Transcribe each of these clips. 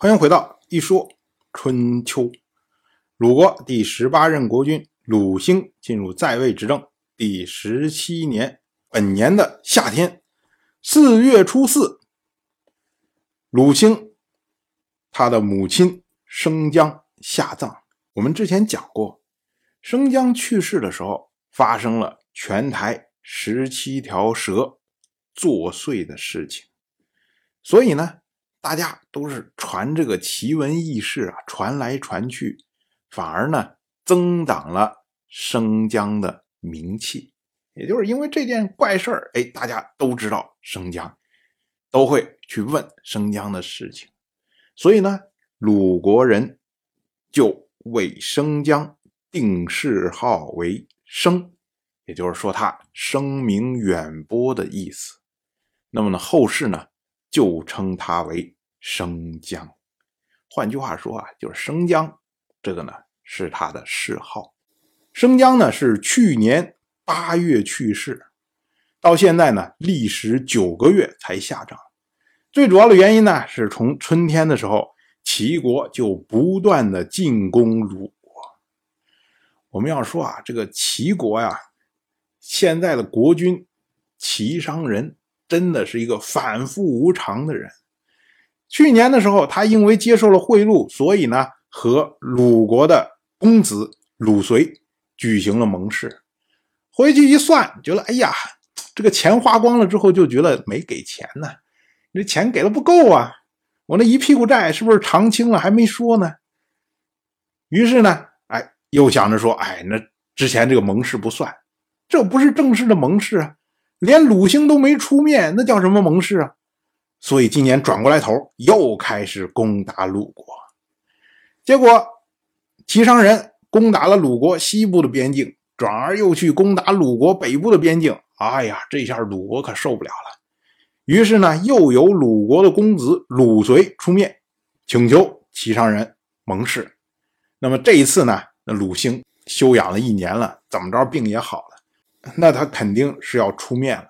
欢迎回到一说春秋。鲁国第十八任国君鲁兴进入在位执政第十七年，本年的夏天，四月初四，鲁兴他的母亲生姜下葬。我们之前讲过，生姜去世的时候，发生了全台十七条蛇作祟的事情，所以呢。大家都是传这个奇闻异事啊，传来传去，反而呢增长了生姜的名气。也就是因为这件怪事儿，哎，大家都知道生姜，都会去问生姜的事情。所以呢，鲁国人就为生姜定谥号为生，也就是说他声名远播的意思。那么呢，后世呢？就称他为生姜，换句话说啊，就是生姜，这个呢是他的谥号。生姜呢是去年八月去世，到现在呢历时九个月才下葬。最主要的原因呢是从春天的时候，齐国就不断的进攻鲁国。我们要说啊，这个齐国呀，现在的国君齐商人。真的是一个反复无常的人。去年的时候，他因为接受了贿赂，所以呢和鲁国的公子鲁随举行了盟誓。回去一算，觉得哎呀，这个钱花光了之后，就觉得没给钱呢，这钱给的不够啊！我那一屁股债是不是偿清了？还没说呢。于是呢，哎，又想着说，哎，那之前这个盟誓不算，这不是正式的盟誓啊。连鲁兴都没出面，那叫什么盟誓啊？所以今年转过来头，又开始攻打鲁国。结果齐商人攻打了鲁国西部的边境，转而又去攻打鲁国北部的边境。哎呀，这下鲁国可受不了了。于是呢，又有鲁国的公子鲁随出面，请求齐商人盟誓。那么这一次呢，那鲁兴休养了一年了，怎么着病也好了。那他肯定是要出面了，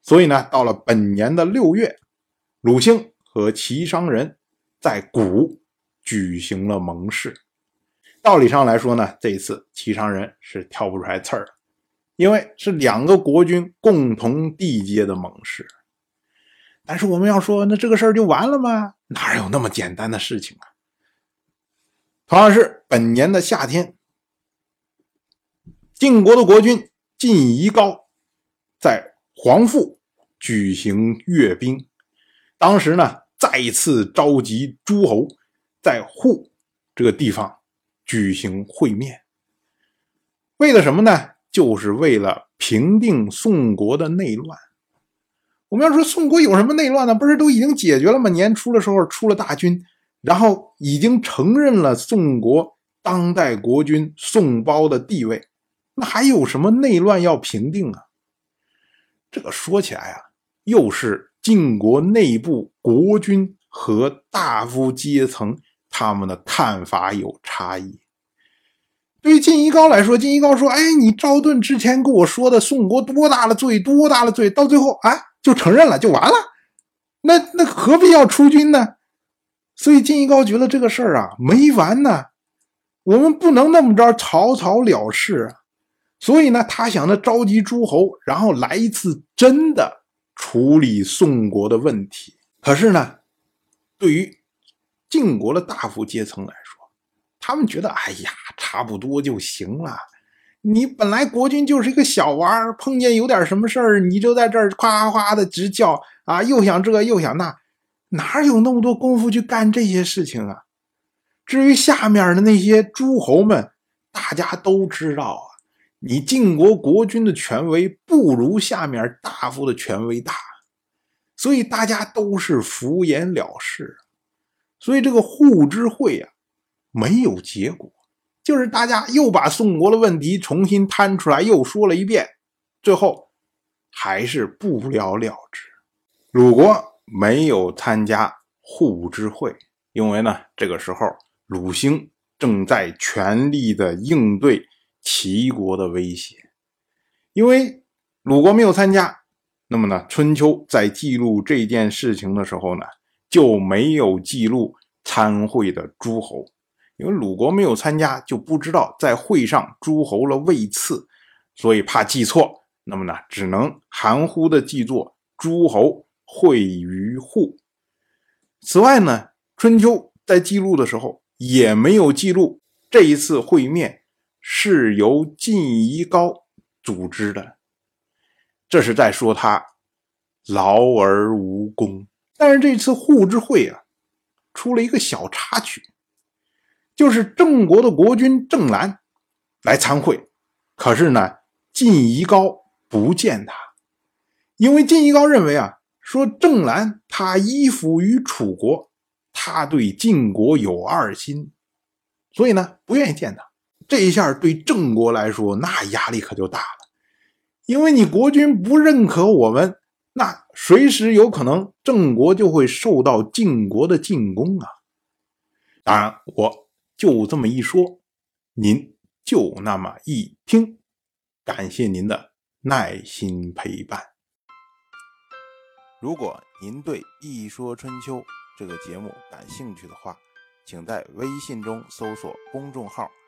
所以呢，到了本年的六月，鲁兴和齐商人在谷举行了盟誓。道理上来说呢，这一次齐商人是挑不出来刺儿，因为是两个国君共同缔结的盟誓。但是我们要说，那这个事儿就完了吗？哪有那么简单的事情啊？同样是本年的夏天，晋国的国君。晋夷高在黄父举行阅兵，当时呢再次召集诸侯在户这个地方举行会面，为了什么呢？就是为了平定宋国的内乱。我们要说宋国有什么内乱呢？不是都已经解决了吗？年初的时候出了大军，然后已经承认了宋国当代国君宋包的地位。那还有什么内乱要平定啊？这个说起来啊，又是晋国内部国君和大夫阶层他们的看法有差异。对于晋夷高来说，晋夷高说：“哎，你赵盾之前跟我说的宋国多大的罪，多大的罪，到最后啊就承认了，就完了。那那何必要出军呢？”所以晋夷高觉得这个事儿啊没完呢，我们不能那么着草草了事啊。所以呢，他想着召集诸侯，然后来一次真的处理宋国的问题。可是呢，对于晋国的大夫阶层来说，他们觉得，哎呀，差不多就行了。你本来国君就是一个小娃碰见有点什么事儿，你就在这儿夸夸的直叫啊，又想这又想那，哪有那么多功夫去干这些事情啊？至于下面的那些诸侯们，大家都知道。你晋国国君的权威不如下面大夫的权威大，所以大家都是敷衍了事，所以这个互之会啊没有结果，就是大家又把宋国的问题重新摊出来，又说了一遍，最后还是不了了之。鲁国没有参加互之会，因为呢，这个时候鲁兴正在全力的应对。齐国的威胁，因为鲁国没有参加，那么呢，《春秋》在记录这件事情的时候呢，就没有记录参会的诸侯。因为鲁国没有参加，就不知道在会上诸侯了位次，所以怕记错，那么呢，只能含糊的记作诸侯会于户。此外呢，春秋在记录的时候也没有记录这一次会面是由晋夷高组织的，这是在说他劳而无功。但是这次互之会啊，出了一个小插曲。就是郑国的国君郑兰来参会，可是呢，晋夷高不见他，因为晋夷高认为啊，说郑兰他依附于楚国，他对晋国有二心，所以呢，不愿意见他。这一下对郑国来说，那压力可就大了，因为你国君不认可我们，那随时有可能郑国就会受到晋国的进攻啊。当然，我。就这么一说，您就那么一听，感谢您的耐心陪伴。如果您对《一说春秋》这个节目感兴趣的话，请在微信中搜索公众号“